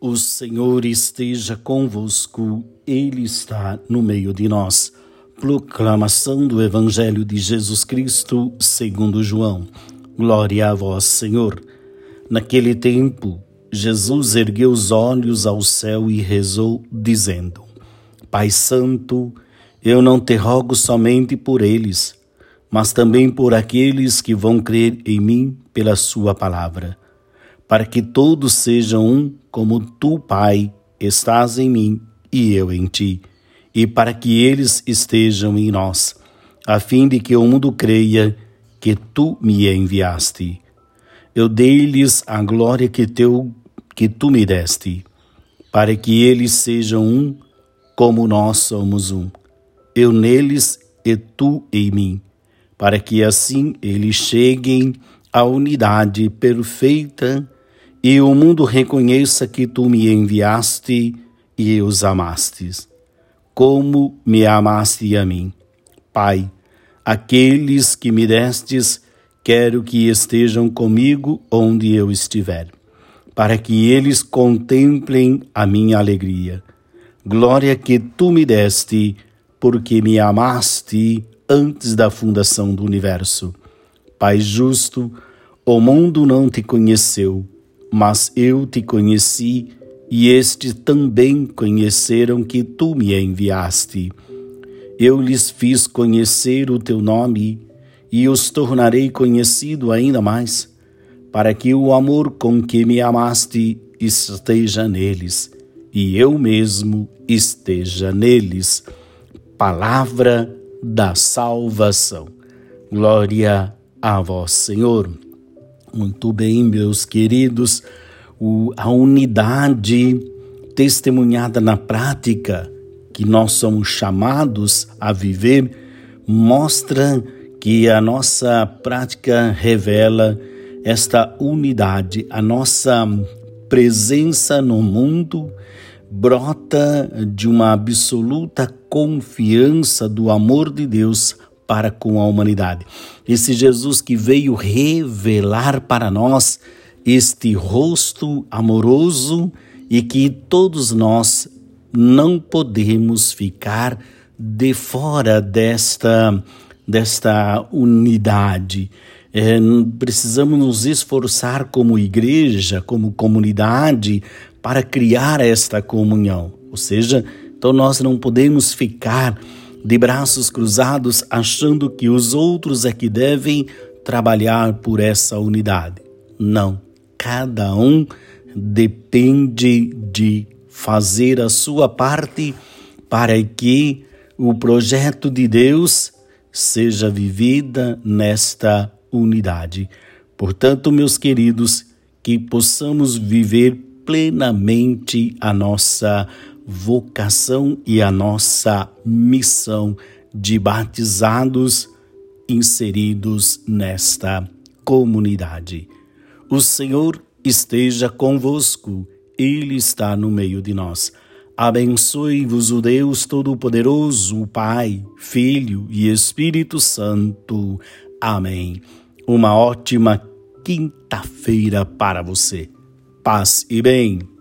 O Senhor esteja convosco, Ele está no meio de nós. Proclamação do Evangelho de Jesus Cristo, segundo João. Glória a vós, Senhor. Naquele tempo, Jesus ergueu os olhos ao céu e rezou, dizendo: Pai Santo, eu não te rogo somente por eles, mas também por aqueles que vão crer em mim pela Sua palavra para que todos sejam um, como tu, Pai, estás em mim e eu em ti, e para que eles estejam em nós, a fim de que o mundo creia que tu me enviaste. Eu dei-lhes a glória que, teu, que tu me deste, para que eles sejam um, como nós somos um. Eu neles e tu em mim, para que assim eles cheguem à unidade perfeita e o mundo reconheça que tu me enviaste e os amastes, como me amaste a mim. Pai, aqueles que me destes, quero que estejam comigo onde eu estiver, para que eles contemplem a minha alegria. Glória que tu me deste, porque me amaste antes da fundação do universo. Pai justo, o mundo não te conheceu mas eu te conheci e estes também conheceram que tu me enviaste. Eu lhes fiz conhecer o teu nome e os tornarei conhecido ainda mais, para que o amor com que me amaste esteja neles e eu mesmo esteja neles. Palavra da salvação. Glória a vós, Senhor. Muito bem, meus queridos, o, a unidade testemunhada na prática que nós somos chamados a viver mostra que a nossa prática revela esta unidade, a nossa presença no mundo brota de uma absoluta confiança do amor de Deus para com a humanidade. Esse Jesus que veio revelar para nós este rosto amoroso e que todos nós não podemos ficar de fora desta, desta unidade. É, precisamos nos esforçar como igreja, como comunidade, para criar esta comunhão. Ou seja, então nós não podemos ficar de braços cruzados, achando que os outros é que devem trabalhar por essa unidade. Não, cada um depende de fazer a sua parte para que o projeto de Deus seja vivida nesta unidade. Portanto, meus queridos, que possamos viver plenamente a nossa vocação e a nossa missão de batizados inseridos nesta comunidade. O Senhor esteja convosco, Ele está no meio de nós. Abençoe-vos o Deus Todo-Poderoso, Pai, Filho e Espírito Santo. Amém. Uma ótima quinta-feira para você. Paz e bem.